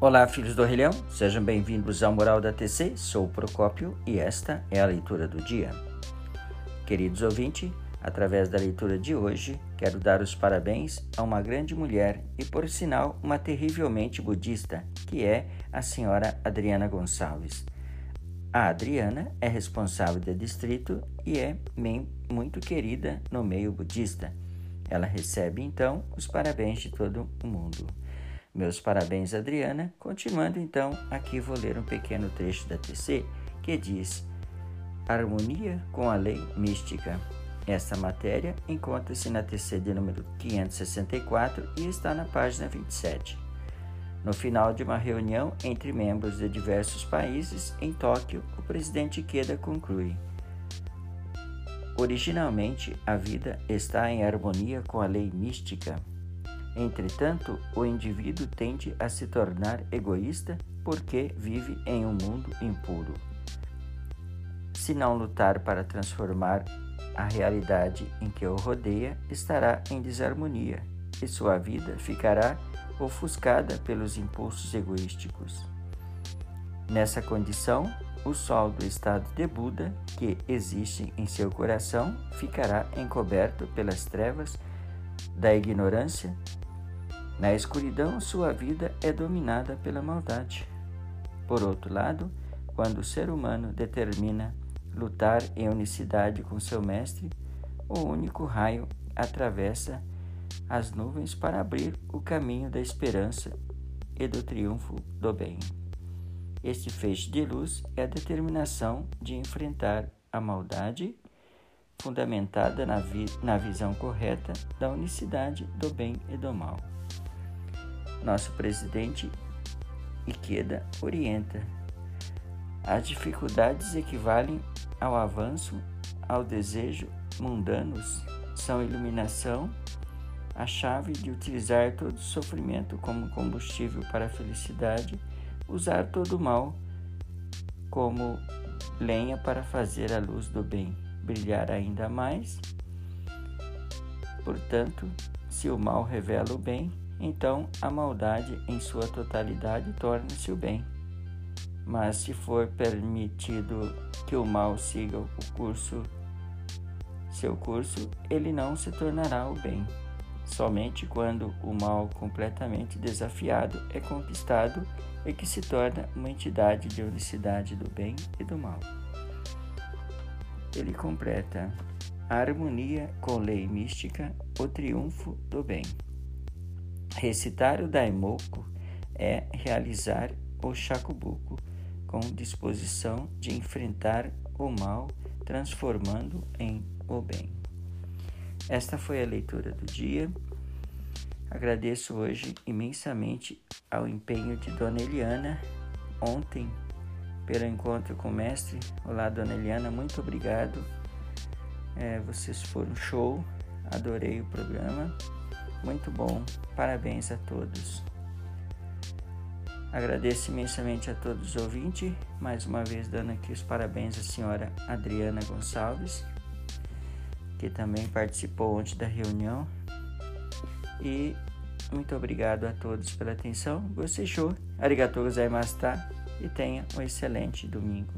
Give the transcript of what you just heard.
Olá, filhos do Orelhão, sejam bem-vindos ao Moral da TC. Sou o Procópio e esta é a leitura do dia. Queridos ouvintes, através da leitura de hoje, quero dar os parabéns a uma grande mulher e, por sinal, uma terrivelmente budista, que é a senhora Adriana Gonçalves. A Adriana é responsável do distrito e é muito querida no meio budista. Ela recebe então os parabéns de todo o mundo. Meus parabéns, Adriana. Continuando então, aqui vou ler um pequeno trecho da TC que diz: Harmonia com a lei mística. Esta matéria encontra-se na TC de número 564 e está na página 27. No final de uma reunião entre membros de diversos países em Tóquio, o presidente Ikeda conclui: Originalmente, a vida está em harmonia com a lei mística. Entretanto, o indivíduo tende a se tornar egoísta porque vive em um mundo impuro. Se não lutar para transformar a realidade em que o rodeia, estará em desarmonia e sua vida ficará ofuscada pelos impulsos egoísticos. Nessa condição, o sol do estado de Buda, que existe em seu coração, ficará encoberto pelas trevas da ignorância na escuridão, sua vida é dominada pela maldade. Por outro lado, quando o ser humano determina lutar em unicidade com seu mestre, o único raio atravessa as nuvens para abrir o caminho da esperança e do triunfo do bem. Este feixe de luz é a determinação de enfrentar a maldade, fundamentada na, vi na visão correta da unicidade do bem e do mal. Nosso presidente Ikeda orienta. As dificuldades equivalem ao avanço, ao desejo mundanos, são iluminação, a chave de utilizar todo sofrimento como combustível para a felicidade, usar todo mal como lenha para fazer a luz do bem brilhar ainda mais. Portanto, se o mal revela o bem, então a maldade em sua totalidade torna-se o bem. Mas se for permitido que o mal siga o curso, seu curso, ele não se tornará o bem. Somente quando o mal completamente desafiado é conquistado é que se torna uma entidade de unicidade do bem e do mal. Ele completa a harmonia com lei mística, o triunfo do bem. Recitar o Daimoku é realizar o Shakubuku com disposição de enfrentar o mal, transformando em o bem. Esta foi a leitura do dia. Agradeço hoje imensamente ao empenho de Dona Eliana ontem pelo encontro com o mestre. Olá, Dona Eliana, muito obrigado. É, vocês foram show, adorei o programa. Muito bom, parabéns a todos. Agradeço imensamente a todos os ouvintes, mais uma vez dando aqui os parabéns à senhora Adriana Gonçalves, que também participou ontem da reunião. E muito obrigado a todos pela atenção. Você show, arigatou gozaimashita e tenha um excelente domingo.